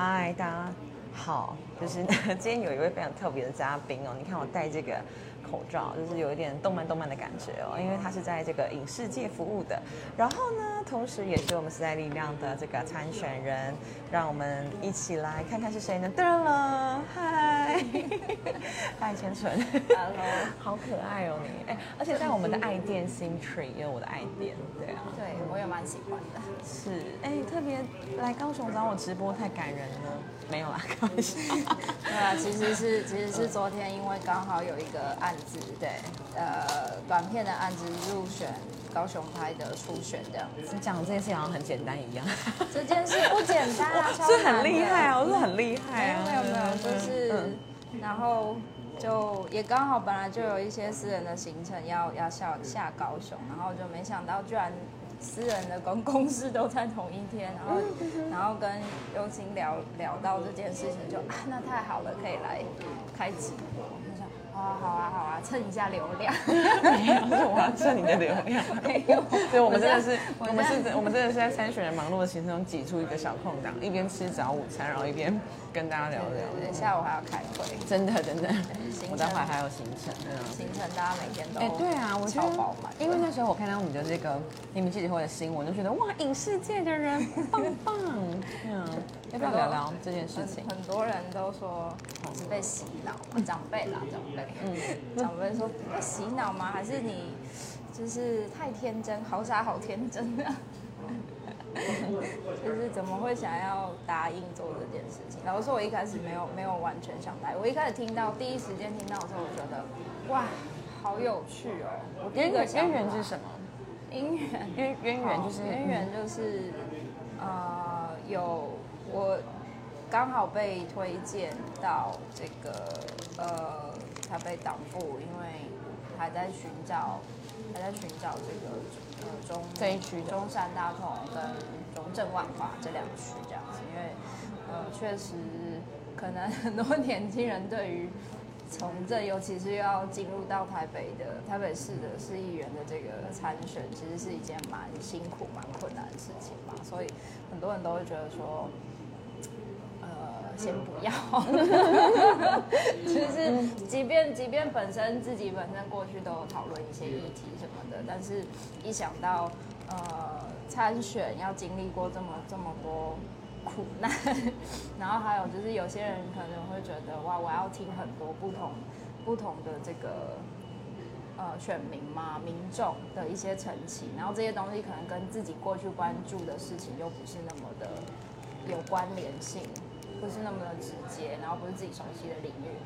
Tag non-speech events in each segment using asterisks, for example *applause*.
嗨，大家好，就是 *laughs* 今天有一位非常特别的嘉宾哦，你看我戴这个口罩，就是有一点动漫动漫的感觉哦，因为他是在这个影视界服务的，然后呢，同时也是我们时代力量的这个参选人，让我们一起来看看是谁呢？噔了，嗨，嗨，千纯 Hello，好可爱哦你，哎，而且在我们的爱店 Sim Tree 也有我的爱店，对啊，对我也蛮喜欢的。是，哎，特别来高雄找我直播太感人了，没有啦，开玩笑。*laughs* 对啊，其实是其实是昨天，因为刚好有一个案子，对，呃，短片的案子入选高雄拍的初选这样子。你讲的这件事好像很简单一样，这件事不简单 *laughs* 是很厉害啊，我是很厉害啊，没有没有就嗯是然后就也刚好本来就有一些私人的行程要要下下高雄，然后就没想到居然私人的跟 *laughs* 公司都在同一天，然后然后跟优青聊聊到这件事情就，啊那太好了，可以来开直播。好啊好啊好啊，蹭一下流量。没有，是我要蹭你的流量。没有所以，我们真的是，我我们是，我们真的是在参选人忙碌的行程中挤出一个小空档，一边吃早午餐，然后一边跟大家聊聊。对，下午还要开会，真的真的，我待会还有行程，嗯。行程大家每天都哎、对啊，我觉得超饱满，因为那时候我看到你的这个你们记者会的新闻，就觉得哇，影视界的人 *laughs* 棒棒，嗯，要不要聊聊这件事情？很很多人都说我是被洗脑嘛，长辈啦，长辈，嗯，*laughs* 长辈说被洗脑吗？还是你就是太天真，好傻好天真啊？*laughs* 就是怎么会想要答应做这件事情？老实说，我一开始没有没有完全想答应。我一开始听到第一时间听到的时候，我觉得哇，好有趣哦！我第一个渊源是什么？姻缘渊渊源就是渊源就是呃有我刚好被推荐到这个呃台北党部，因为还在寻找还在寻找这个呃中这一区的。中山大同跟中正万华这两区这样子，因为呃确实可能很多年轻人对于从政，尤其是要进入到台北的 *laughs* 台北市的市议员的这个参选，其实是一件蛮辛苦、蛮困难的事情嘛，所以很多人都会觉得说，呃，先不要。*laughs* 就是即便即便本身自己本身过去都有讨论一些议题什么的，但是一想到呃参选要经历过这么这么多苦难，*laughs* 然后还有就是有些人可能会觉得哇，我要听很多不同不同的这个呃选民嘛、民众的一些陈情，然后这些东西可能跟自己过去关注的事情又不是那么的有关联性，不是那么的直接，然后不是自己熟悉的领域，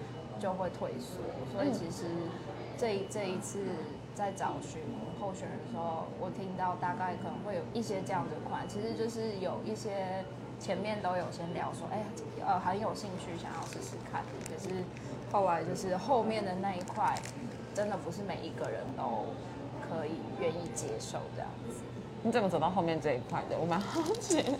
就会退缩。所以其实这一这一次在找寻候选人的时候，我听到大概可能会有一些这样的款，其实就是有一些前面都有先聊说，哎，呃，很有兴趣想要试试看，可是后来就是后面的那一块，真的不是每一个人都可以愿意接受这样子。你怎么走到后面这一块的？我蛮好奇的。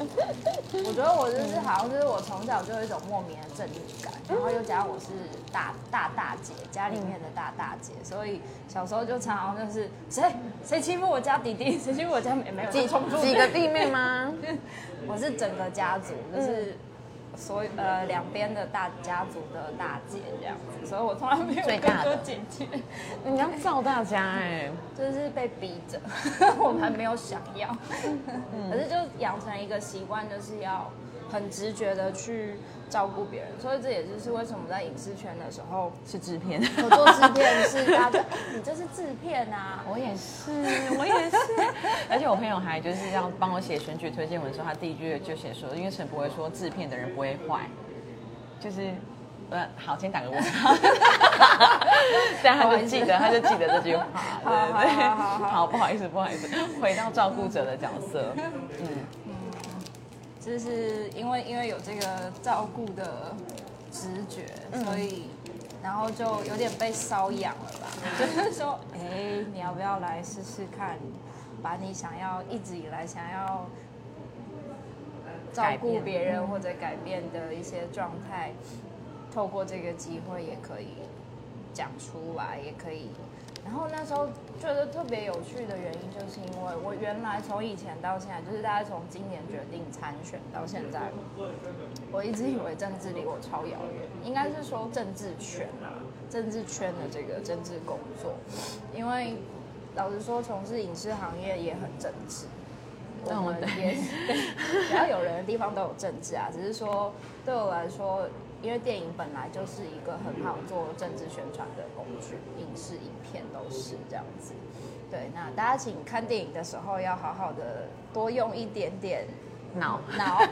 我觉得我就是好像就是我从小就有一种莫名的正义感，然后又加上我是大大大姐，家里面的大大姐，所以小时候就常常就是谁谁欺负我家弟弟，谁欺负我家妹妹，我就冲出去几个弟妹吗？*laughs* 我是整个家族，就是所有呃两边的大家族的大姐这样子，所以我从来没有哥最大的。哥姐姐，你要照大家哎、就是被逼着，*laughs* 我们没有想要，可是就养成一个习惯，就是要很直觉的去照顾别人，所以这也就是为什么在影视圈的时候，是制片。我做制片是大家，*laughs* 你这是制片啊，我也是，我也是。而且我朋友还就是要帮我写选举推荐文的时候，他第一句就写说，因为陈不会说制片的人不会坏，就是。呃，好，先打个问号。*laughs* 但他就记得，他就记得这句话。对对对，好不好意思，不好意思，回到照顾者的角色。嗯，就是因为因为有这个照顾的直觉，所以然后就有点被瘙痒了吧？*laughs* 就是说，哎，你要不要来试试看，把你想要一直以来想要照顾别人或者改变的一些状态，透过这个机会也可以讲出来，也可以然后那时候觉得特别有趣的原因，就是因为我原来从以前到现在，就是大概从今年决定参选到现在，我一直以为政治离我超遥远，应该是说政治圈啊，政治圈的这个政治工作，因为老实说，从事影视行业也很政治。我们也是只要 *laughs* 有人的地方都有政治啊，只是说对我来说，因为电影本来就是一个很好做政治宣传的工具，影视影片都是这样子。对，那大家请看电影的时候要好好的多用一点点脑脑，*laughs*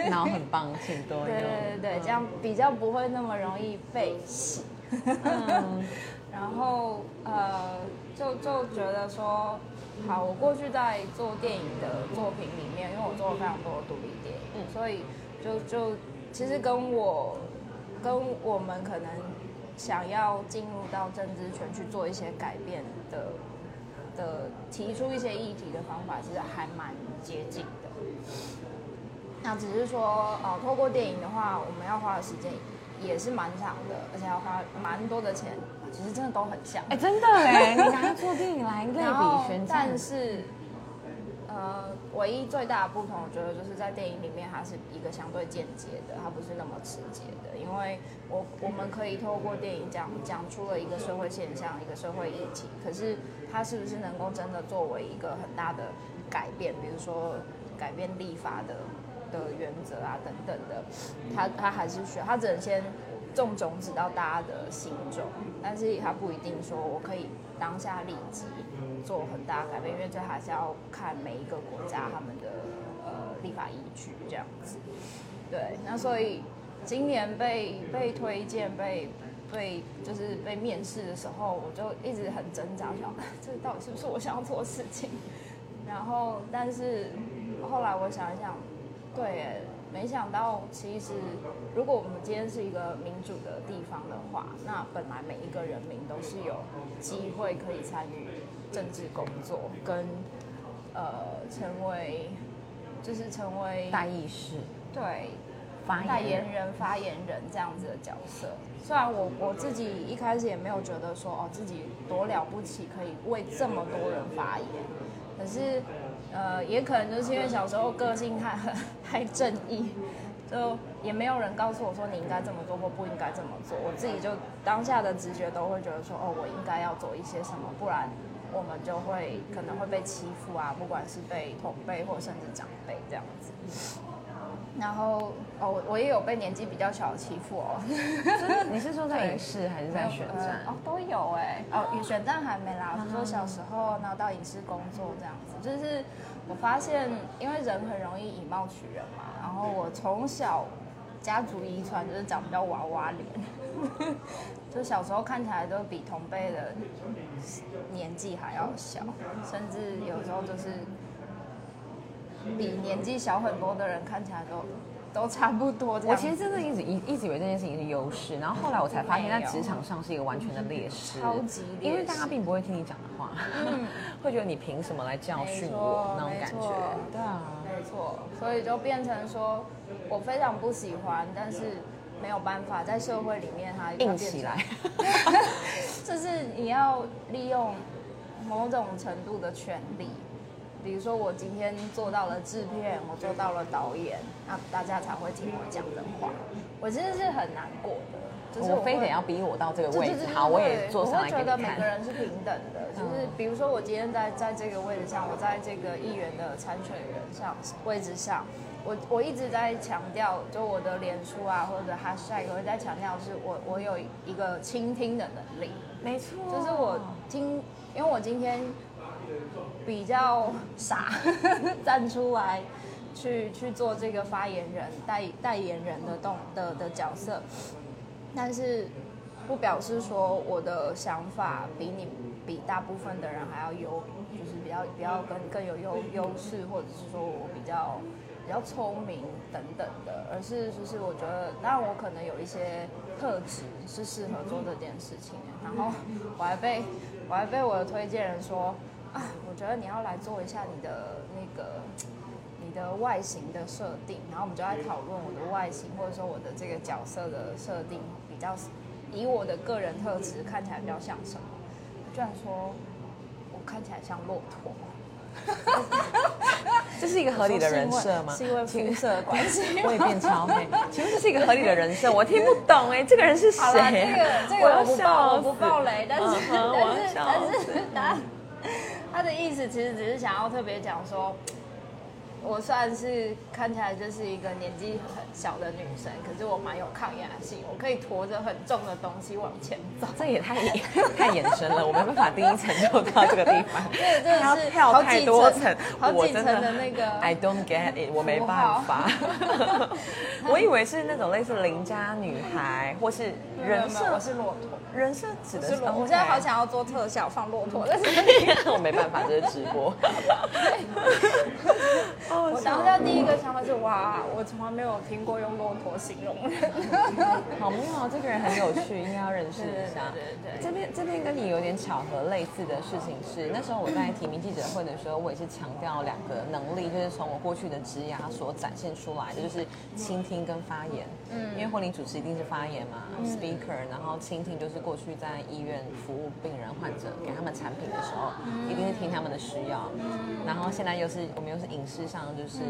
*laughs* 脑很棒，请多用。对对对，这样比较不会那么容易被洗。嗯，然后呃，就就觉得说。好，我过去在做电影的作品里面，因为我做了非常多的独立电影，所以就就其实跟我跟我们可能想要进入到政治圈去做一些改变的的提出一些议题的方法，其实还蛮接近的。那只是说，呃，透过电影的话，我们要花的时间也是蛮长的，而且要花蛮多的钱。其实真的都很像，哎，真的 *laughs* 哎，你拿做电影来类比宣但是，呃，唯一最大的不同，我觉得就是在电影里面，它是一个相对间接的，它不是那么直接的。因为我我们可以透过电影讲讲出了一个社会现象，一个社会议题，可是它是不是能够真的作为一个很大的改变，比如说改变立法的的原则啊等等的，它它还是需要，它只能先。种种子到大家的心中，但是它不一定说我可以当下立即做很大改变，因为这还是要看每一个国家他们的呃立法依据这样子。对，那所以今年被被推荐被被就是被面试的时候，我就一直很挣扎，想这到底是不是我想要做的事情？然后，但是后来我想一想，对。没想到，其实如果我们今天是一个民主的地方的话，那本来每一个人民都是有机会可以参与政治工作，跟呃成为就是成为代议士，对，代言人、发言人这样子的角色。虽然我我自己一开始也没有觉得说哦自己多了不起，可以为这么多人发言，可是。呃，也可能就是因为小时候个性太很 *laughs* 太正义，就也没有人告诉我说你应该这么做或不应该这么做，我自己就当下的直觉都会觉得说，哦，我应该要做一些什么，不然我们就会可能会被欺负啊，不管是被同辈或甚至长辈这样子。然后哦，我也有被年纪比较小的欺负哦。你是 *laughs* 说在影视还是在选战？哦，都有哎。哦，选战还没啦。说小时候然后到影视工作这样子，就是我发现，因为人很容易以貌取人嘛。然后我从小家族遗传就是长比较娃娃脸，*laughs* 就小时候看起来都比同辈的年纪还要小，甚至有时候就是。比年纪小很多的人看起来都都差不多。我其实真的一直一一直以为这件事情是优势，然后后来我才发现，在职场上是一个完全的劣势。超级劣势，因为大家并不会听你讲的话，*laughs* 会觉得你凭什么来教训我那种感觉。对啊，没错，所以就变成说我非常不喜欢，但是没有办法在社会里面它硬起来，*laughs* 就是你要利用某种程度的权利。比如说，我今天做到了制片，我做到了导演，那大家才会听我讲的话。我其实是很难过的，就是我非得要逼我到这个位置，好，我也做上来我会觉得每个人是平等的，就是比如说我今天在在这个位置上，我在这个议员的参选人上位置上，我我一直在强调，就我的脸书啊或者 hashtag 我在强调，是我我有一个倾听的能力。没错，就是我听，因为我今天。比较傻，*laughs* 站出来去去做这个发言人、代代言人的动的的角色，但是不表示说我的想法比你比大部分的人还要优，就是比较比较更更有优优势，或者是说我比较比较聪明等等的，而是就是我觉得，当然我可能有一些特质是适合做这件事情，然后我还被我还被我的推荐人说。啊，我觉得你要来做一下你的那个你的外形的设定，然后我们就在讨论我的外形，或者说我的这个角色的设定比较以我的个人特质看起来比较像什么？居然说我看起来像骆驼。*laughs* 这是一个合理的人设吗？是因为肤色的关系。我也变超美，请问这是一个合理的人设？我听不懂 *laughs* 哎，这个人是谁？这个这个我不爆，我不爆雷，但是但是但是他他的意思其实只是想要特别讲说。我算是看起来就是一个年纪很小的女生，可是我蛮有抗压性，我可以驮着很重的东西往前走。这也太 *laughs* 太延伸了，我没办法第一层就到这个地方。对，真的是跳太多层，好几层的那个。I don't get it，我没办法。*laughs* 我以为是那种类似邻家女孩，或是人设。我是骆驼。人设指的是骆驼。我现在好想要做特效放骆驼，*laughs* 但是我没办法，这是直播。我当下第一个想法是哇，我从来没有听过用骆驼形容人。*laughs* 好妙，这个人很有趣，应该要认识一下。对对这边这边跟你有点巧合类似的事情是，那时候我在提名记者会的时候，我也是强调两个能力，就是从我过去的职涯所展现出来的，就是倾听跟发言。嗯。因为婚礼主持一定是发言嘛，speaker，然后倾听就是过去在医院服务病人患者，给他们产品的时候，一定是听他们的需要。嗯。然后现在又是我们又是影视上。就是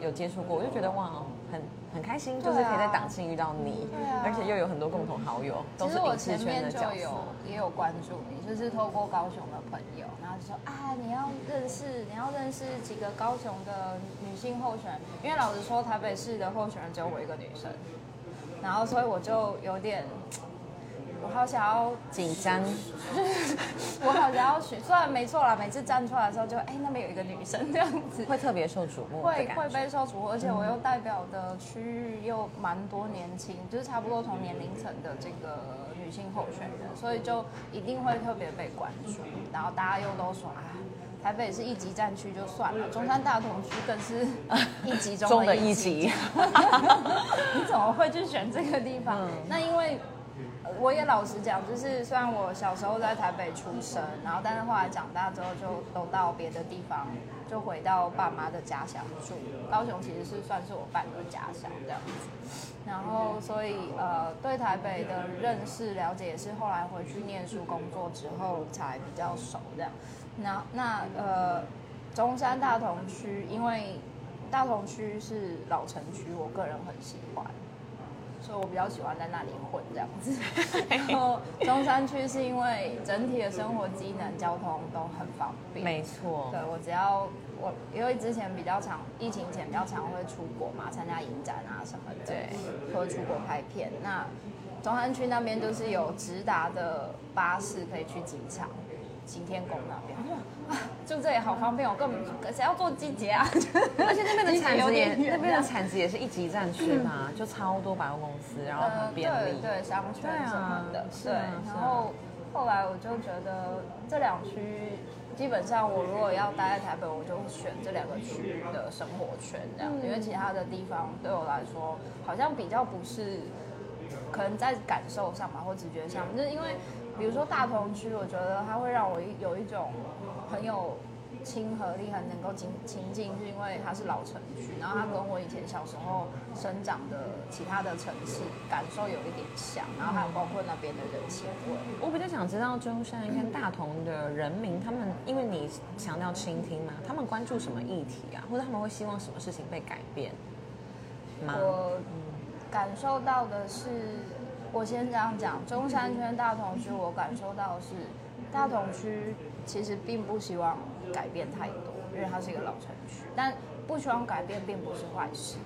有接触过，我就觉得哇，很很开心，就是可以在档期遇到你，而且又有很多共同好友，都是影视圈的角色，也有关注你，就是透过高雄的朋友，然后就说啊，你要认识，你要认识几个高雄的女性候选人，因为老实说，台北市的候选人只有我一个女生，然后所以我就有点。我好想要紧张，*laughs* 我好想要选，虽然没错啦，每次站出来的时候就哎那边有一个女生这样子，会特别受瞩目，会会被受瞩目，而且我又代表的区域又蛮多年轻，就是差不多同年龄层的这个女性候选人，所以就一定会特别被关注，然后大家又都说啊，台北是一级战区就算了，中山大同区更是一级中的一级，你怎么会去选这个地方？那因为。我也老实讲，就是虽然我小时候在台北出生，然后但是后来长大之后就都到别的地方，就回到爸妈的家乡住。高雄其实是算是我半个家乡这样子。然后所以呃，对台北的认识了解也是后来回去念书工作之后才比较熟这样。那那呃，中山大同区，因为大同区是老城区，我个人很喜欢。所以我比较喜欢在那里混这样子，*laughs* 然后中山区是因为整体的生活机能、交通都很方便。没错，对我只要我因为之前比较常疫情前比较常会出国嘛，参加影展啊什么的，对，或者出国拍片。那中山区那边就是有直达的巴士可以去机场。擎天宫那边，哇，就这里好方便，我根本谁要做季节啊？而且那边的产值也，那边的产值也是一级战区嘛，就超多百货公司，然后很便利，对商圈什么的，对。然后后来我就觉得这两区基本上，我如果要待在台北，我就选这两个区域的生活圈这样，因为其他的地方对我来说好像比较不是，可能在感受上吧或直觉上，就是因为。比如说大同区，我觉得它会让我有一种很有亲和力，很能够亲亲近，是因为它是老城区，然后它跟我以前小时候生长的其他的城市感受有一点像，然后还有包括那边的人情味。我比较想知道中山跟大同的人民，他们因为你强调倾听嘛，他们关注什么议题啊，或者他们会希望什么事情被改变吗？我感受到的是。我先这样讲，中山圈大同区，我感受到是大同区其实并不希望改变太多，因为它是一个老城区，但不希望改变并不是坏事。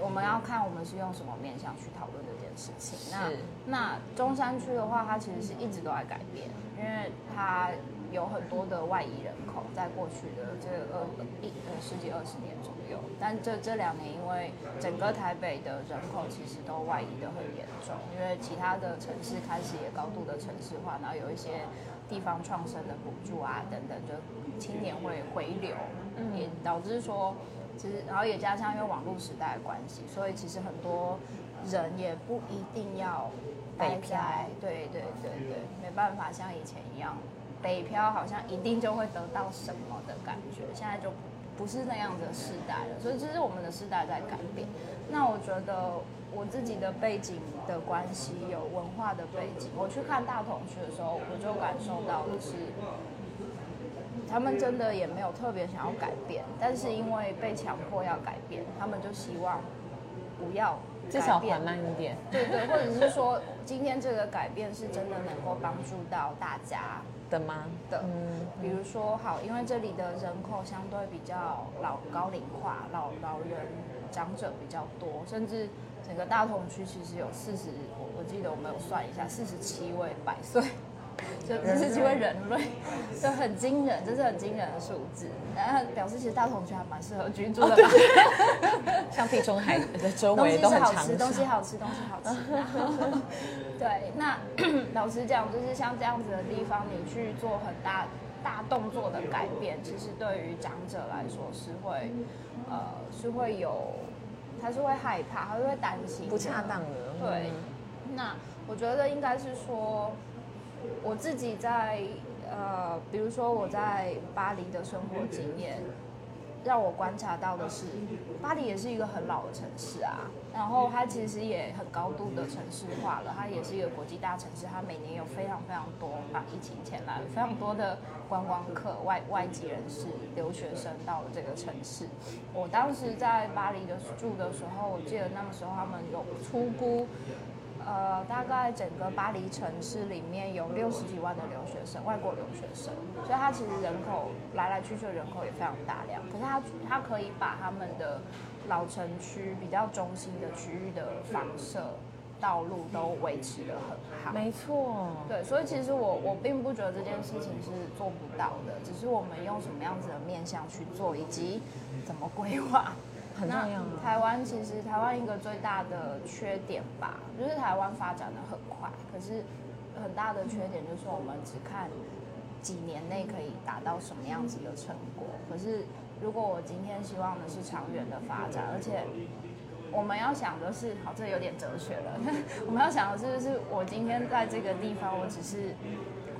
我们要看我们是用什么面向去讨论这件事情。那那中山区的话，它其实是一直都在改变，因为它。有很多的外移人口，在过去的这二一呃十几二十年左右，但这这两年因为整个台北的人口其实都外移的很严重，因为其他的城市开始也高度的城市化，然后有一些地方创生的补助啊等等，就青年会回流，也导致说其实然后也加上因为网络时代的关系，所以其实很多人也不一定要北漂对对对对，没办法像以前一样。北漂好像一定就会得到什么的感觉，现在就不是那样的时代了，所以这是我们的时代在改变。那我觉得我自己的背景的关系，有文化的背景，我去看大同区的时候，我就感受到的是，他们真的也没有特别想要改变，但是因为被强迫要改变，他们就希望不要至少缓慢一点。对对，或者是说今天这个改变是真的能够帮助到大家的吗？的，嗯，比如说好，因为这里的人口相对比较老高龄化，老老人长者比较多，甚至整个大同区其实有四十，我我记得我们有算一下，四十七位百岁。就四十几位人类，就很惊人，这是很惊人的数字。然后表示其实大同区还蛮适合居住的吧？*laughs* 像地中海的周围都很好吃，东西好吃，东西好吃。*laughs* 对，那老实讲，就是像这样子的地方，你去做很大大动作的改变，其实对于长者来说是会，呃，是会有，他是会害怕，他是会担心不恰当的。对，那我觉得应该是说。我自己在呃，比如说我在巴黎的生活经验，让我观察到的是，巴黎也是一个很老的城市啊，然后它其实也很高度的城市化了，它也是一个国际大城市，它每年有非常非常多把疫情前来非常多的观光客、外外籍人士、留学生到了这个城市。我当时在巴黎的住的时候，我记得那个时候他们有出估。呃，大概整个巴黎城市里面有六十几万的留学生，外国留学生，所以它其实人口来来去去的人口也非常大量。可是它它可以把他们的老城区比较中心的区域的房舍、道路都维持的很好。没错，对，所以其实我我并不觉得这件事情是做不到的，只是我们用什么样子的面向去做，以及怎么规划。很重要。台湾其实台湾一个最大的缺点吧，就是台湾发展的很快，可是很大的缺点就是我们只看几年内可以达到什么样子的成果。可是如果我今天希望的是长远的发展，而且我们要想的是，好，这有点哲学了。*laughs* 我们要想的是，是我今天在这个地方，我只是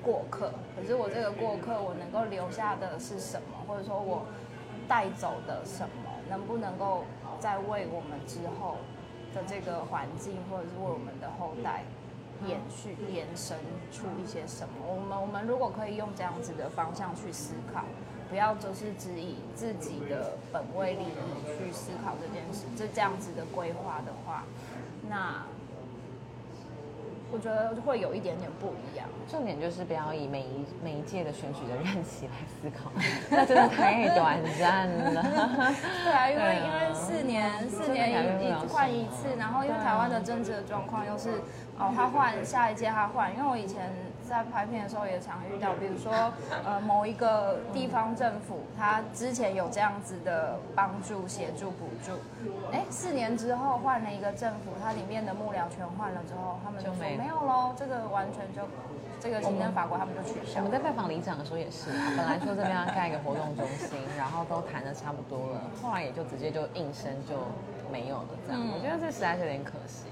过客，可是我这个过客，我能够留下的是什么，或者说我带走的什么？能不能够再为我们之后的这个环境，或者是为我们的后代延续、延伸出一些什么？我们我们如果可以用这样子的方向去思考，不要就是只以自己的本位利益去思考这件事，这这样子的规划的话，那。我觉得会有一点点不一样。重点就是不要以每一每一届的选举的任期来思考，*laughs* 那真的太短暂了。对啊，因为因为四年四年一换一次，然后因为台湾的政治的状况又是哦，他换下一届他换，因为我以前。在拍片的时候也常遇到，比如说，呃，某一个地方政府，他之前有这样子的帮助、协助、补助，哎，四年之后换了一个政府，它里面的幕僚全换了之后，他们就说没有喽，这个完全就这个行政法规他们就取消。我们在拜访里长的时候也是，本来说这边要盖一个活动中心，然后都谈的差不多了，后来也就直接就应声就没有了这样。我觉得这实在是有点可惜。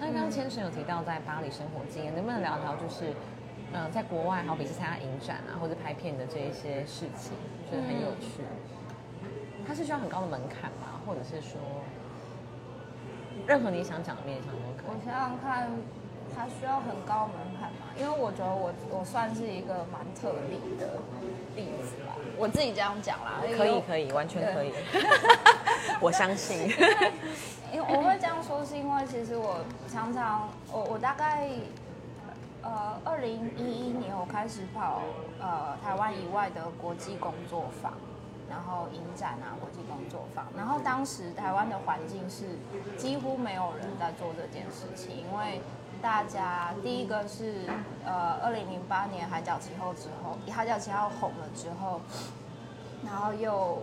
那刚刚千神有提到在巴黎生活经验，能不能聊聊就是？嗯，在国外，好比是参加影展啊，或者拍片的这一些事情，觉得很有趣。它是需要很高的门槛吗？或者是说，任何你想讲的面向都可以。我想想看，它需要很高门槛吗？因为我觉得我我算是一个蛮特例的例子吧，我自己这样讲啦。可以可以，完全可以。*laughs* 我相信。*laughs* 因为我会这样说，是因为其实我常常，我我大概。呃，二零一一年我开始跑呃台湾以外的国际工作坊，然后影展啊，国际工作坊。然后当时台湾的环境是几乎没有人在做这件事情，因为大家第一个是呃二零零八年海角七号之后，海角七号红了之后，然后又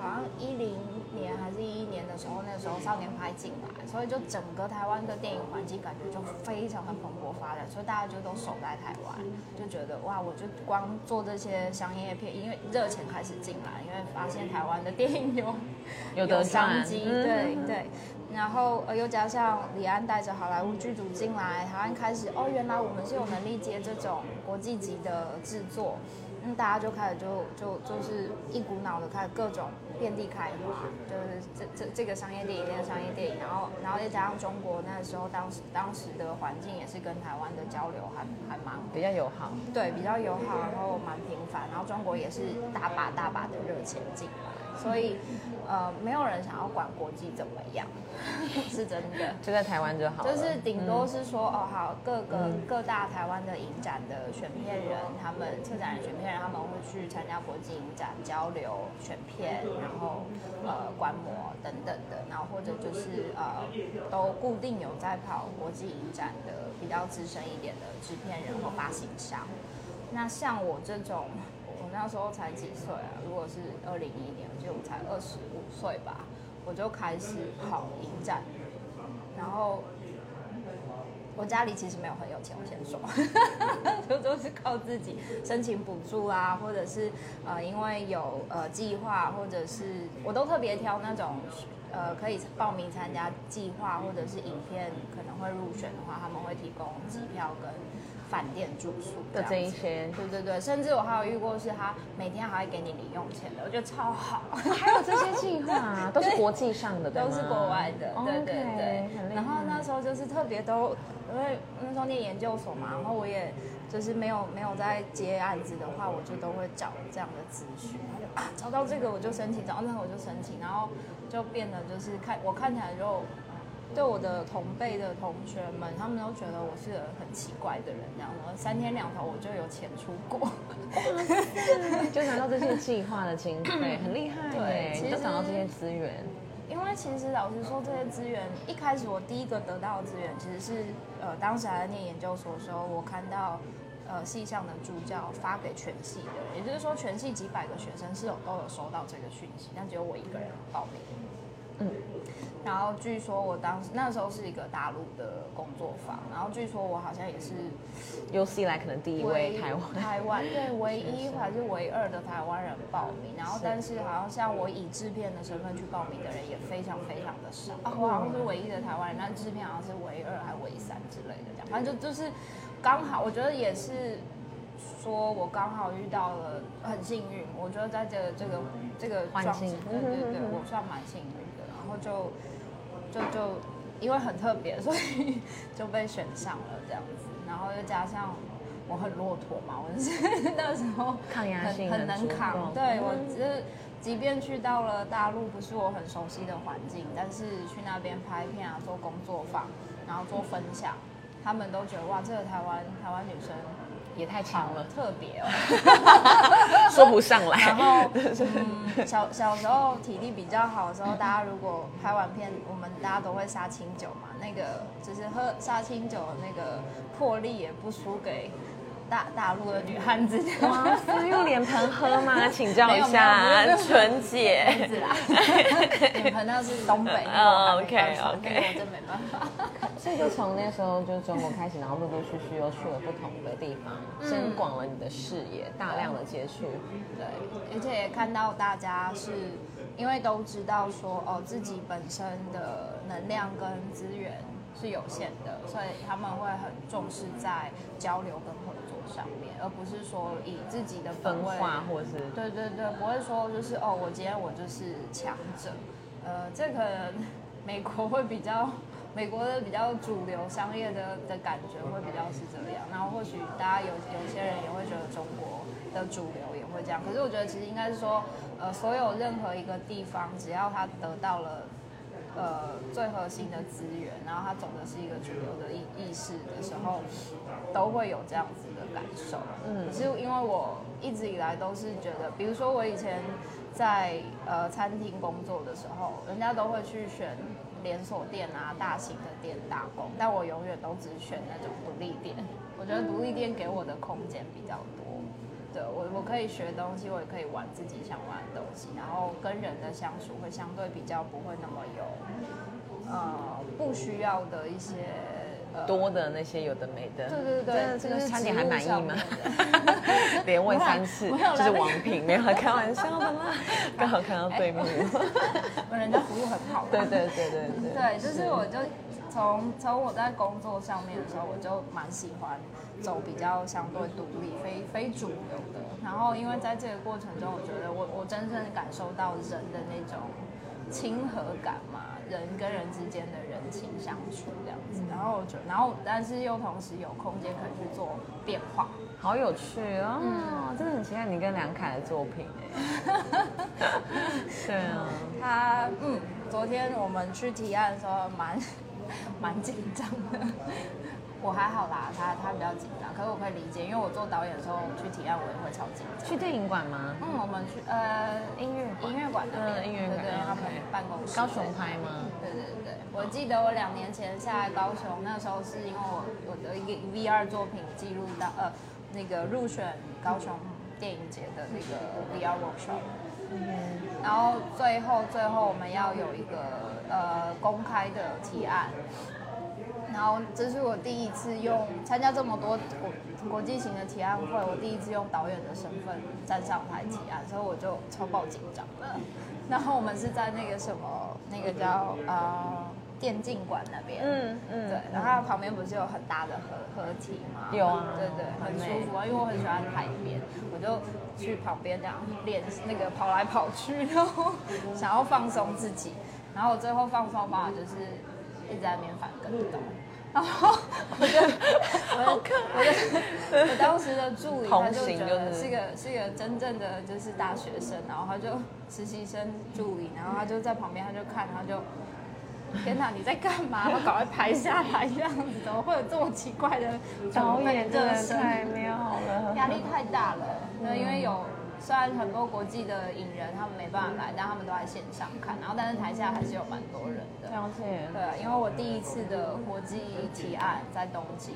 好像一零。年还是一一年的时候，那个时候少年派进来，所以就整个台湾的电影环境感觉就非常的蓬勃发展，所以大家就都守在台湾，就觉得哇，我就光做这些商业片，因为热钱开始进来，因为发现台湾的电影有有商机，对对，然后呃又加上李安带着好莱坞剧组进来，台湾开始哦，原来我们是有能力接这种国际级的制作，那大家就开始就就就是一股脑的开始各种。遍地开花，就是这这这个商业电影，那个商业电影，然后然后再加上中国那时候当时当时的环境也是跟台湾的交流还还蛮比较友好，对，比较友好，然后蛮频繁，然后中国也是大把大把的热钱进来，所以呃没有人想要管国际怎么样，*laughs* 是真的。就在台湾就好。就是顶多是说、哦好，各个、各大台湾的影展的选片人，他们策展人、选片人，他们会去参加国际影展交流选片，然后呃观摩等等的，然后或者就是呃都固定有在跑国际影展的比较资深一点的制片人或发行商。那像我这种，我那时候才几岁啊？如果是二零一一年，我记得我才二十五岁吧，我就开始跑影展，然后我家里其实没有很有钱，我先说，*laughs* 就都是靠自己申请补助啊，或者是呃因为有呃计划，或者是我都特别挑那种呃可以报名参加计划或者是影片可能会入选的话，他们会提供机票跟饭店住宿的这一些，对对对，甚至我还有遇过是他每天还会给你零用钱的，我觉得超好。*laughs* 还有这些计划 *laughs* 都是国际上的，都是国外的，对对对。然后那时候就是特别都，因为那时候念研究所嘛，然后我也就是没有没有在接案子的话，我就都会找这样的咨询，然后就啊找到这个我就申请，找到那个我就申请，然后就变得就是看我看起来就。对我的同辈的同学们，他们都觉得我是个很奇怪的人，这样子。三天两头我就有钱出国，*laughs* 就拿到这些计划的经费，很厉害对耶！其实你都找到这些资源，因为其实老实说，这些资源一开始我第一个得到的资源，其实是呃当时还在念研究所的时候，我看到呃系上的助教发给全系的人，也就是说全系几百个学生是有都有收到这个讯息，但只有我一个人报名。嗯，然后据说我当时那时候是一个大陆的工作坊，然后据说我好像也是有史以来可能第一位台湾，台湾对 *laughs* 唯一还是唯二的台湾人报名，然后但是好像像我以制片的身份去报名的人也非常非常的少啊，我好像是唯一的台湾人，但制片好像是唯二还唯三之类的这样，反正就就是刚好，我觉得也是说我刚好遇到了很幸运，我觉得在这个这个这个环境。状态，对对对我算蛮幸运后就就就因为很特别，*laughs* 所以就被选上了这样子，然后又加上我很骆驼嘛，我是 *laughs* 那时候抗压性很能扛够，对我嗯。只是即便去到了大陆，不是我很熟悉的环境，但是去那边拍片啊，做工作坊，然后做分享，他们都觉得哇，这个台湾台湾女生也太强了，特别哦。*laughs* 说不上来。然后，*laughs* 嗯，小小时候体力比较好的时候，大家如果拍完片，我们大家都会杀清酒嘛，那个就是喝杀清酒的那个魄力也不输给大大陆的女汉子。哇塞，用脸盆喝吗？*laughs* 请教一下纯姐。脸盆那是东北，那哦个我还没办法 OK，OK 我真没办法。所以就从那时候就是中国开始，然后陆陆续续又去了不同的地方，深广了你的视野，大量的接触。对，而且也看到大家是因为都知道说哦自己本身的能量跟资源是有限的，所以他们会很重视在交流跟合作上面，而不是说以自己的分位。化或者是对对对，不会说就是哦，我今天我就是强者，呃，这可能美国会比较，*laughs* 美国的比较主流商业的的感觉会比较是这样，然后或许大家有有些人也会觉得中国的主流也会这样，可是我觉得其实应该是说，呃，所有任何一个地方，只要它得到了。呃，最核心的资源，然后它走的是一个主流的意意识的时候，都会有这样子的感受。嗯可是因为我一直以来都是觉得，比如说我以前在呃餐厅工作的时候，人家都会去选连锁店啊、大型的店打工，但我永远都只选那种独立店。我觉得独立店给我的空间比较多。对我，我可以学东西，我也可以玩自己想玩的东西，然后跟人的相处会相对比较不会那么有，呃，不需要的一些呃多的那些有的没的。对对对这这个就是餐点还满意吗？*laughs* 连问三次，这是来王品，没有开玩笑的啦。*laughs* 刚好看到对面。*laughs* 人家服务很好对对对对。对，就是我就从从我在工作上面的时候，我就蛮喜欢走比较相对独立、非非主流的。然后因为在这个过程中，我觉得我我真正感受到人的那种亲和感嘛，人跟人之间的人情相处这样子。然后我觉得，然后但是又同时有空间可以去做变化。好有趣哦，真的很期待你跟梁凯的作品哎。*laughs* 对啊，他嗯，昨天我们去提案的时候蛮 *laughs* 蛮紧张的，我还好啦，他他比较紧张，可是我可以理解，因为我做导演的时候去提案我也会超紧张。去电影馆吗？嗯，我们去呃音乐音乐馆那边，嗯音乐馆对对，他们办公室。高雄拍吗？对对对，我记得我两年前下来高雄，那时候是因为我我的一个 VR 作品记录到呃那个入选高雄电影节的那个 VR workshop，然后最后最后我们要有一个呃公开的提案，然后这是我第一次用参加这么多国国际型的提案会，我第一次用导演的身份站上台提案，所以我就超爆紧张了。然后我们是在那个什么那个叫呃电竞馆那边，嗯嗯对，然后它旁边不是有很大的河河堤吗？有啊对对，很舒服啊，因为我很喜欢海边，我就去旁边这样练那个跑来跑去，然后想要放松自己，然后我最后放松方法就是一直在那边反跟斗。然后我就，*laughs* 我就，我就，我当时的助理他就觉得是个是个真正的就是大学生，然后他就实习生助理，然后他就在旁边他就看，他就天哪，你在干嘛？*laughs* 我赶快拍下来，这样子怎么会有这么奇怪的导演真的太妙了，压力太大了。对，因为有虽然很多国际的影人他们没办法来，但他们都在线上看，然后但是台下还是有蛮多人的。了解。对，因为我第一次的国际提案在东京，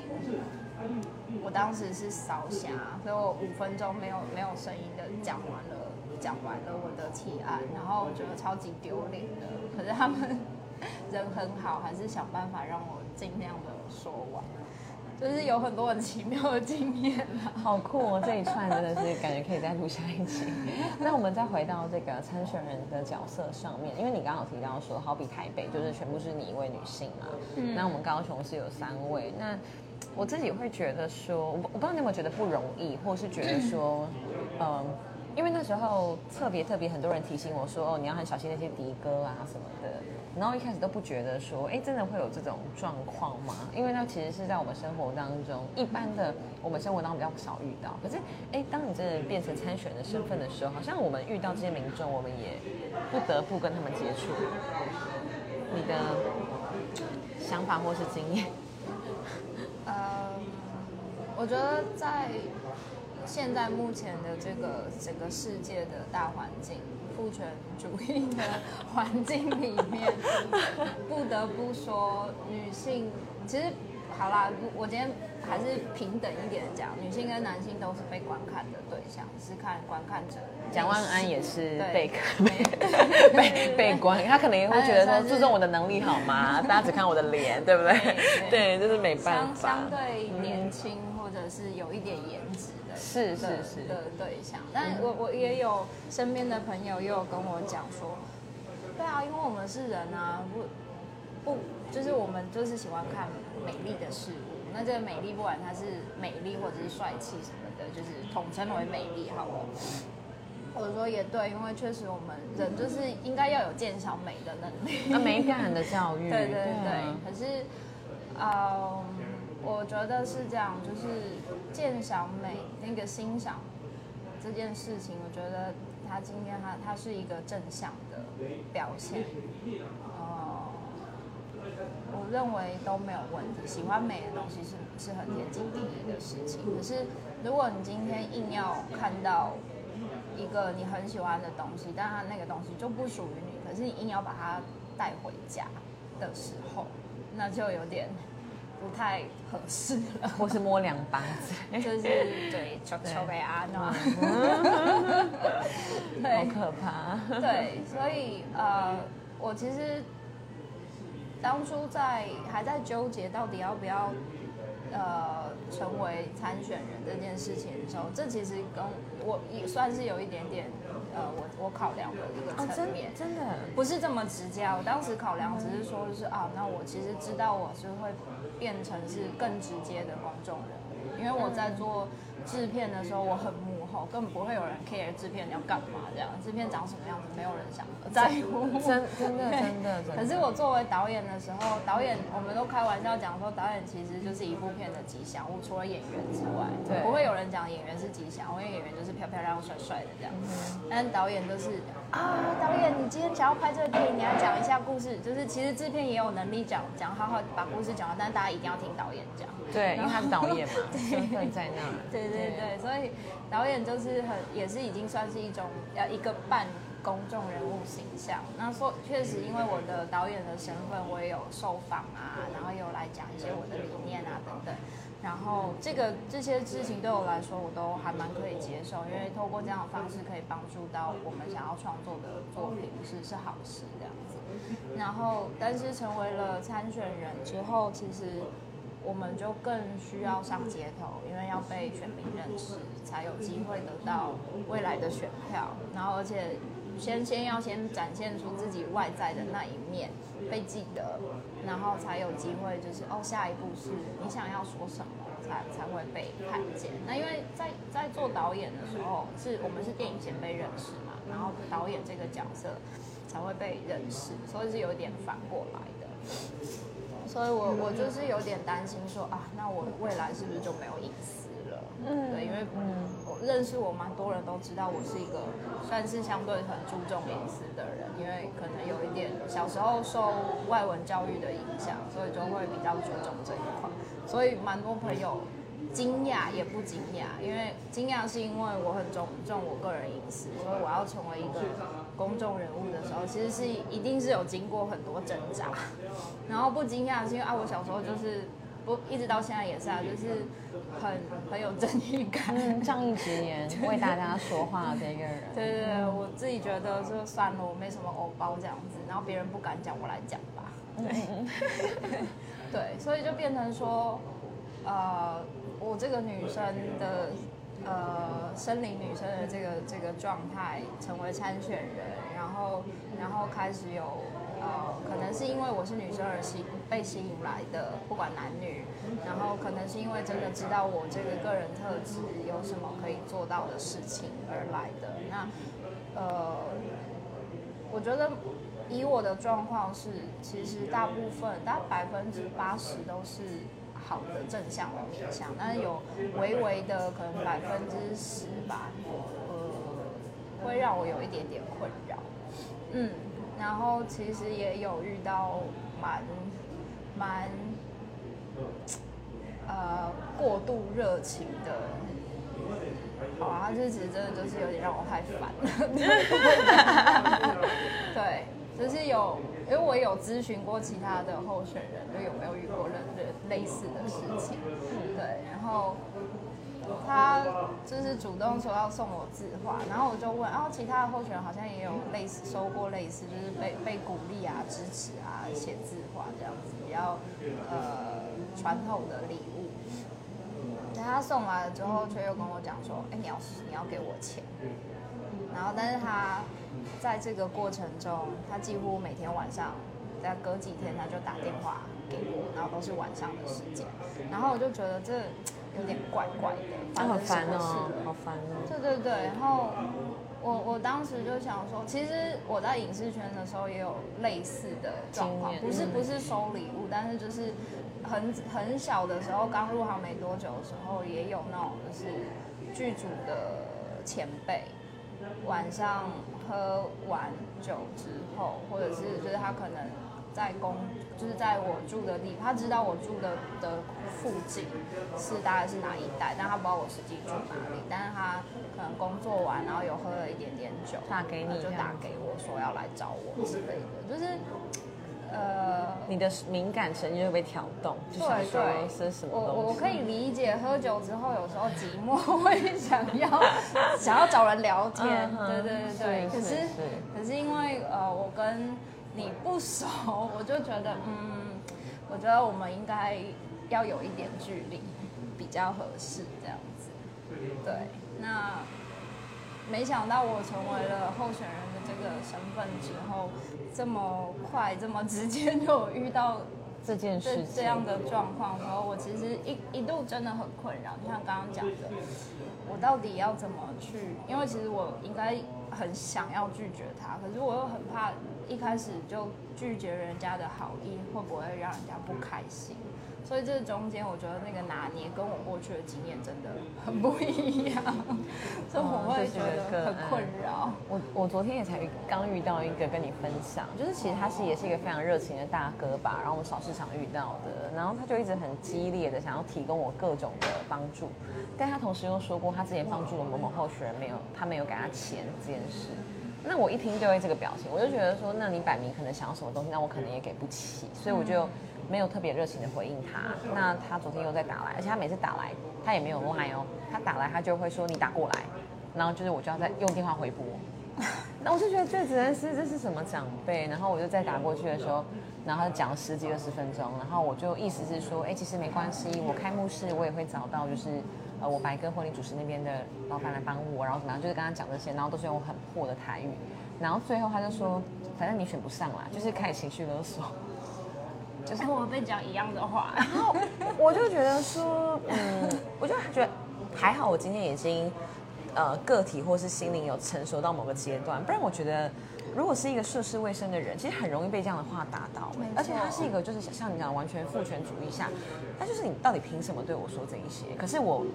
我当时是烧瞎，所以我五分钟没有没有声音的讲完了讲完了我的提案，然后我觉得超级丢脸的。可是他们 *laughs* 人很好，还是想办法让我尽量的说完，就是有很多很奇妙的经验啊。好酷哦！这一串真的是感觉可以再录下一集。*laughs* 那我们再回到这个参选人的角色上面，因为你刚刚有提到说，好比台北就是全部是你一位女性嘛，那我们高雄是有三位。那我自己会觉得说，我不我不知道你有没有觉得不容易，或是觉得说，*coughs* 嗯。因为那时候特别特别很多人提醒我说，哦，你要很小心那些迪哥啊什么的。然后一开始都不觉得说，哎，真的会有这种状况吗？因为那其实是在我们生活当中，一般的我们生活当中比较少遇到。可是，哎，当你真的变成参选的身份的时候，好像我们遇到这些民众，我们也不得不跟他们接触。你的想法或是经验？呃，我觉得在现在目前的这个整个世界的大环境，父权主义的环境里面，不得不说，女性其实好啦，我今天还是平等一点讲，女性跟男性都是被观看的对象，是看观看者。蒋万安也是被 *laughs* 被被被观，他可能也会觉得说注重我的能力好吗？*laughs* 大家只看我的脸，对不对？对，就 *laughs* 是没办相法。相对年轻或者是有一点颜值的是是是的对象，但我我也有身边的朋友也有跟我讲说，对啊，因为我们是人啊，不不就是我们就是喜欢看美丽的事物，那这个美丽不管它是美丽或者是帅气什么的，就是统称为美丽好了。我说也对，因为确实我们人就是应该要有鉴赏美的能力。那美感的教育，*laughs* 对对对啊，可是，嗯，我觉得是这样，就是鉴赏美那个欣赏这件事情，我觉得他今天他他是一个正向的表现，呃，我认为都没有问题。喜欢美的东西是是很天经地义的事情，可是如果你今天硬要看到一个你很喜欢的东西，但它那个东西就不属于你，可是你硬要把它带回家的时候，那就有点不太合适了。*laughs* 或是摸两把子，就是对，求求给阿诺，*laughs* 好可怕。对，所以呃，我其实当初在还在纠结到底要不要呃成为参选人这件事情的时候，这其实跟我也算是有一点点呃我我考量的一个层面，真的不是这么直接。我当时考量只是说，就是啊，那我其实知道我是会变成是更直接的公众人物，因为我在做制片的时候，我很幕后，根本不会有人 care 制片要干嘛这样，制片长什么样子，没有人想在乎。真 *laughs* 真的真的真的。可是我作为导演的时候，导演我们都开玩笑讲说，导演其实就是一部片的吉祥物，除了演员之外，对不会有人讲演员是吉祥物，因为演员就是漂漂亮亮、帅帅的这样。但导演就是啊，导演你今天想要拍这个电影，你要讲一下故事，就是其实制片也有能力讲讲好好把故事讲完，但是大家一定要听导演讲。对，因为他是导演嘛，身份在那。*laughs* 对对对，所以导演就是很也是已经算是一种呃一个半公众人物形象。那说确实，因为我的导演的身份，我也有受访啊，然后有来讲一些我的理念啊等等。然后这个这些事情对我来说，我都还蛮可以接受，因为透过这样的方式可以帮助到我们想要创作的作品是是好事这样子。然后，但是成为了参选人之后，其实。我们就更需要上街头，因为要被选民认识，才有机会得到未来的选票。然后，而且先先要先展现出自己外在的那一面，被记得，然后才有机会就是哦，下一步是你想要说什么，才才会被看见。那因为在在做导演的时候，是我们是电影前被认识嘛，然后导演这个角色才会被认识，所以是有点反过来的。所以我我就是有点担心说啊，那我未来是不是就没有隐私了？嗯，对，因为嗯，我认识我蛮多人都知道我是一个算是相对很注重隐私的人，因为可能有一点小时候受外文教育的影响，所以就会比较注重这一块，所以蛮多朋友。惊讶也不惊讶，因为惊讶是因为我很重重我个人隐私，所以我要成为一个公众人物的时候，其实是一定是有经过很多挣扎。*laughs* 然后不惊讶是因为啊，我小时候就是不一直到现在也是啊，就是很很有正义感，仗义执言，为大家说话的一个人。对 *laughs* 对对，我自己觉得就算了，我没什么偶包这样子，然后别人不敢讲，我来讲吧。对，*laughs* 对，所以就变成说，呃。我这个女生的呃，森林女生的这个这个状态，成为参选人，然后然后开始有呃，可能是因为我是女生而吸被吸引来的，不管男女，然后可能是因为真的知道我这个个人特质有什么可以做到的事情而来的。那呃，我觉得以我的状况是，其实大部分大概百分之八十都是。好的正向的面向，但是有微微的可能百分之十吧，呃，会让我有一点点困扰。嗯，然后其实也有遇到蛮蛮呃过度热情的，好啊，这其实真的就是有点让我太烦了。*laughs* 对，就是有。因为我有咨询过其他的候选人，就有没有遇过类类类似的事情，对，然后他就是主动说要送我字画，然后我就问，哦，其他的候选人好像也有类似收过类似，就是被被鼓励啊、支持啊、写字画这样子比较呃传统的礼物，等他送来了之后，却又跟我讲说，哎，你要你要给我钱，然后但是他。在这个过程中，他几乎每天晚上，再隔几天他就打电话给我，然后都是晚上的时间，然后我就觉得这有点怪怪的，好烦哦，好烦哦。对对对，然后我我当时就想说，其实我在影视圈的时候也有类似的状况，不是不是收礼物，但是就是很很小的时候，刚入行没多久的时候，也有那种就是剧组的前辈晚上。喝完酒之后，或者是就是他可能在公，就是在我住的地，他知道我住的的附近是大概是哪一带，但他不知道我实际住哪里。但是他可能工作完，然后有喝了一点点酒，打给你就打给我说要来找我之类的，就是。呃，你的敏感神经会被挑动，就想说是什么我我可以理解，喝酒之后有时候寂寞 *laughs* 会想要想要找人聊天，对对对对。可是可是因为呃我跟你不熟，*laughs* 我就觉得嗯，我觉得我们应该要有一点距离，比较合适这样子。对，那没想到我成为了候选人的这个身份之后，这么快这么直接就遇到这件事这样的状况然后，我其实一一度真的很困扰。就像刚刚讲的，我到底要怎么去？因为其实我应该很想要拒绝他，可是我又很怕一开始就拒绝人家的好意，会不会让人家不开心？所以这中间，我觉得那个拿捏跟我过去的经验真的很不一样，所以我会觉得很困扰。我我昨天也才遇刚遇到一个跟你分享，就是其实他是也是一个非常热情的大哥吧，然后我们小市场遇到的，然后他就一直很激烈的想要提供我各种的帮助，但他同时又说过他之前帮助了某某候选人没有，他没有给他钱这件事。那我一听就会这个表情，我就觉得说，那你摆明可能想要什么东西，那我可能也给不起，所以我就没有特别热情的回应他。那他昨天又在打来，而且他每次打来，他也没有 line 哦，他打来他就会说你打过来，然后就是我就要再用电话回拨。*laughs* 那我就觉得这只能是这是什么长辈，然后我就再打过去的时候，然后他讲了十几二十分钟，然后我就意思是说，哎，其实没关系，我开幕式我也会找到就是。呃，我白哥婚礼主持那边的老板来帮我，然后怎么样，就是跟他讲这些，然后都是用很破的台语，然后最后他就说，反正你选不上啦，就是开始情绪勒索，就是我被讲一样的话，然后我就觉得说，嗯，我就觉得还好，我今天已经呃个体或是心灵有成熟到某个阶段，不然我觉得。如果是一个涉世未深的人，其实很容易被这样的话打倒。而且他是一个就是像你讲完全父权主义下，他就是你到底凭什么对我说这一些？可是我，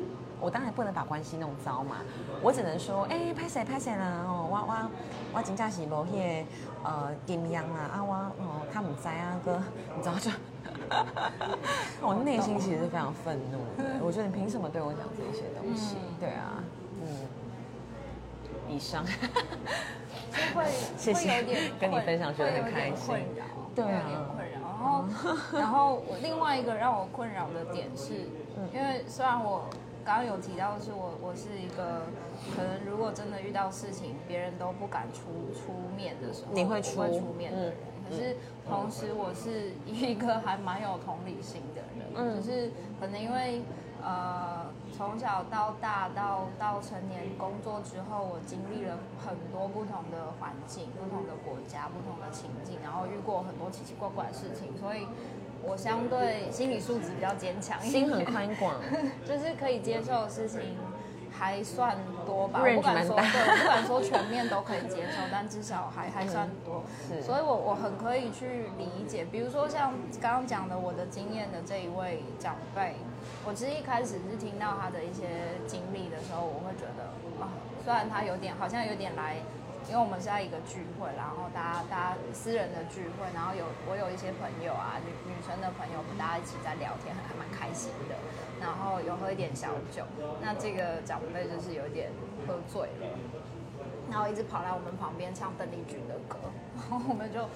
我当然不能把关系弄糟嘛。我只能说，哎，拍谁拍谁啦？哦，我我我真正是无迄个呃金阳啊啊我哦他们知啊哥，*laughs* 你知道就，*laughs* 我内心其实是非常愤怒的。我觉得你凭什么对我讲这些东西？对啊，嗯，以上。会会有点跟你分享，觉得很开心，困扰，对啊，有困扰。然后，然后我另外一个让我困扰的点是，因为虽然我刚刚有提到是我我是一个可能如果真的遇到事情，别人都不敢出出面的时候，你会出面的人。可是同时我是一个还蛮有同理心的人，就是可能因为。呃，从小到大到到成年工作之后，我经历了很多不同的环境、不同的国家、不同的情境，然后遇过很多奇奇怪怪的事情，所以我相对心理素质比较坚强，心很宽广，*laughs* 就是可以接受的事情还算多吧。不敢说对，不敢说全面都可以接受，但至少还还算多。是，所以我我很可以去理解，比如说像刚刚讲的我的经验的这一位长辈。我其实一开始是听到他的一些经历的时候，我会觉得啊，虽然他有点好像有点来，因为我们是在一个聚会，然后大家大家私人的聚会，然后有我有一些朋友啊，女女生的朋友，我们大家一起在聊天，还蛮开心的。然后有喝一点小酒，那这个长辈就是有点喝醉了，然后一直跑来我们旁边唱邓丽君的歌，然后我们就。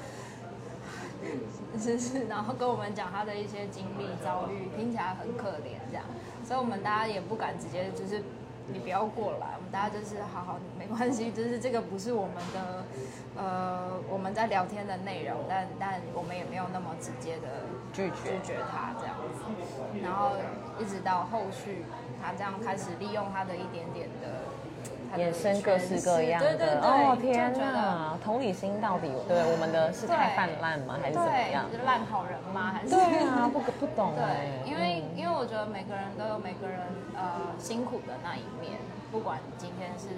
是是，然后跟我们讲他的一些经历遭遇，听起来很可怜这样，所以我们大家也不敢直接就是你不要过来，大家就是好好没关系，就是这个不是我们的呃我们在聊天的内容，但但我们也没有那么直接的拒绝拒绝他这样子，然后一直到后续他这样开始利用他的一点点的。衍生各式各样的哦天哪！同理心到底对我们的是太泛滥吗？还是怎么样？是烂好人吗？还是对啊，不 *laughs* 不懂对，因为因为我觉得每个人都有每个人呃辛苦的那一面，不管今天是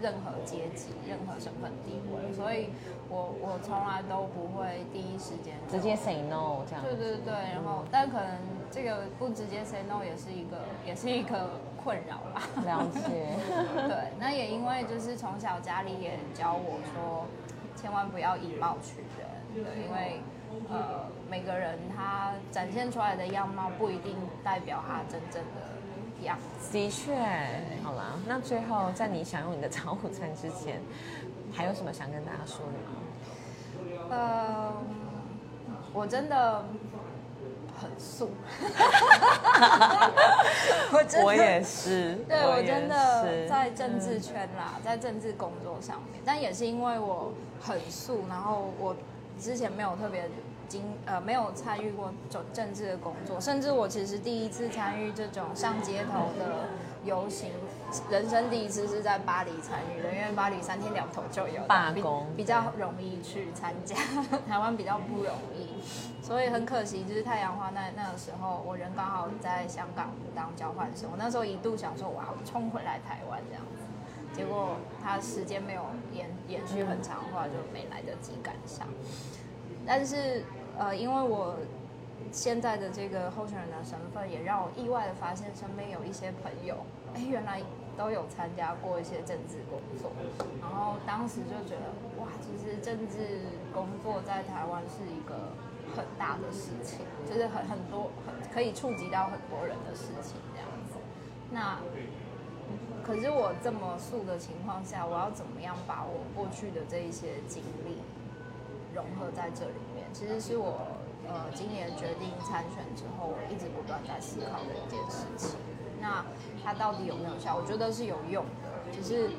任何阶级、任何身份地位，所以我我从来都不会第一时间直接 say no 这样。对对对，然后但可能这个不直接 say no 也是一个也是一个。困扰吧，了解。*laughs* 对，那也因为就是从小家里也教我说，千万不要以貌取人。对，因为呃，每个人他展现出来的样貌不一定代表他真正的样子。的确，好啦，那最后在你享用你的早午餐之前，还有什么想跟大家说的吗？呃，我真的。很素，*laughs* 我真的我也是，对我真的在政治圈啦，在政治工作上面，但也是因为我很素，然后我之前没有特别经呃没有参与过政政治的工作，甚至我其实第一次参与这种上街头的游行，人生第一次是在巴黎参与的，因为巴黎三天两头就有比罢工比较容易去参加，*laughs* 台湾比较不容易，所以很可惜，就是太阳花那那个时候，我人刚好在香港当交换生，我那时候一度想说，我要冲回来台湾这样子。结果他时间没有延延续很长的话，就没来得及赶上。但是呃，因为我现在的这个候选人的身份，也让我意外的发现身边有一些朋友，哎，原来都有参加过一些政治工作。然后当时就觉得，哇，其实政治工作在台湾是一个很大的事情，就是很很多很可以触及到很多人的事情这样子。那可是我这么素的情况下，我要怎么样把我过去的这一些经历融合在这里？其实是我呃今年决定参选之后，我一直不断在思考的一件事情。那它到底有没有效？我觉得是有用的，只是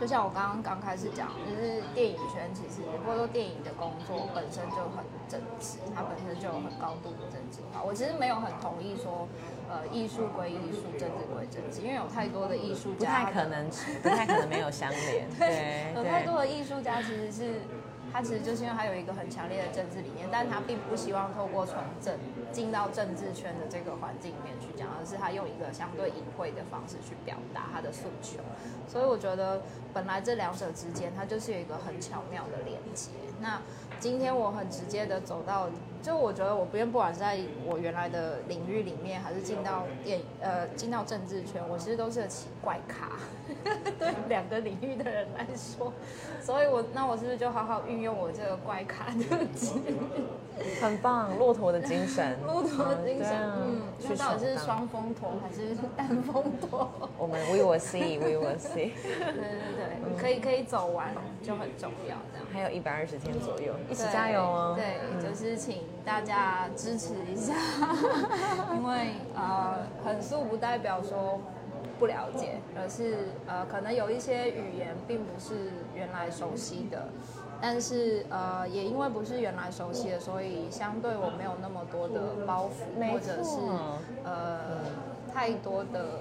就像我刚刚刚开始讲，就是电影圈其实或者说电影的工作本身就很政治，它本身就有很高度的政治化。我其实没有很同意说，呃，艺术归艺术，政治归政治，因为有太多的艺术家不太可能，不太可能没有相连。*laughs* 对有太多的艺术家其实是，他其实就是因为他有一个很强烈的政治理念，但他并不希望透过从政进到政治圈的这个环境里面去讲，而是他用一个相对隐晦的方式去表达他的诉求。所以我觉得本来这两者之间，它就是有一个很巧妙的连接。那今天我很直接的走到，就我觉得我不愿不管是在我原来的领域里面，还是进到电呃进到政治圈，我其实都是个奇怪咖。*laughs* 对两个领域的人来说，所以我那我是不是就好好运用我这个怪咖特质？很棒，骆驼的精神，骆驼的精神，嗯，去那到底是双峰驼还是单峰驼？*laughs* 我们 we will see，we will see，对对对，可以可以走完就很重要，这样。还有一百二十天左右，一起加油哦！对，就是请大家支持一下，*laughs* 因为呃，很素不代表说不了解，而是呃，可能有一些语言并不是原来熟悉的，但是呃，也因为不是原来熟悉的，所以相对我没有那么多的包袱，或者是呃太多的。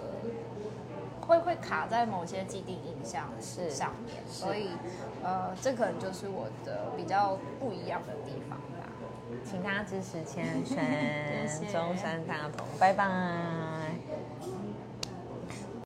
会会卡在某些既定印象是上面，所以呃，这可能就是我的比较不一样的地方吧。请大家支持千 *laughs* 选谢谢中山大同，拜拜。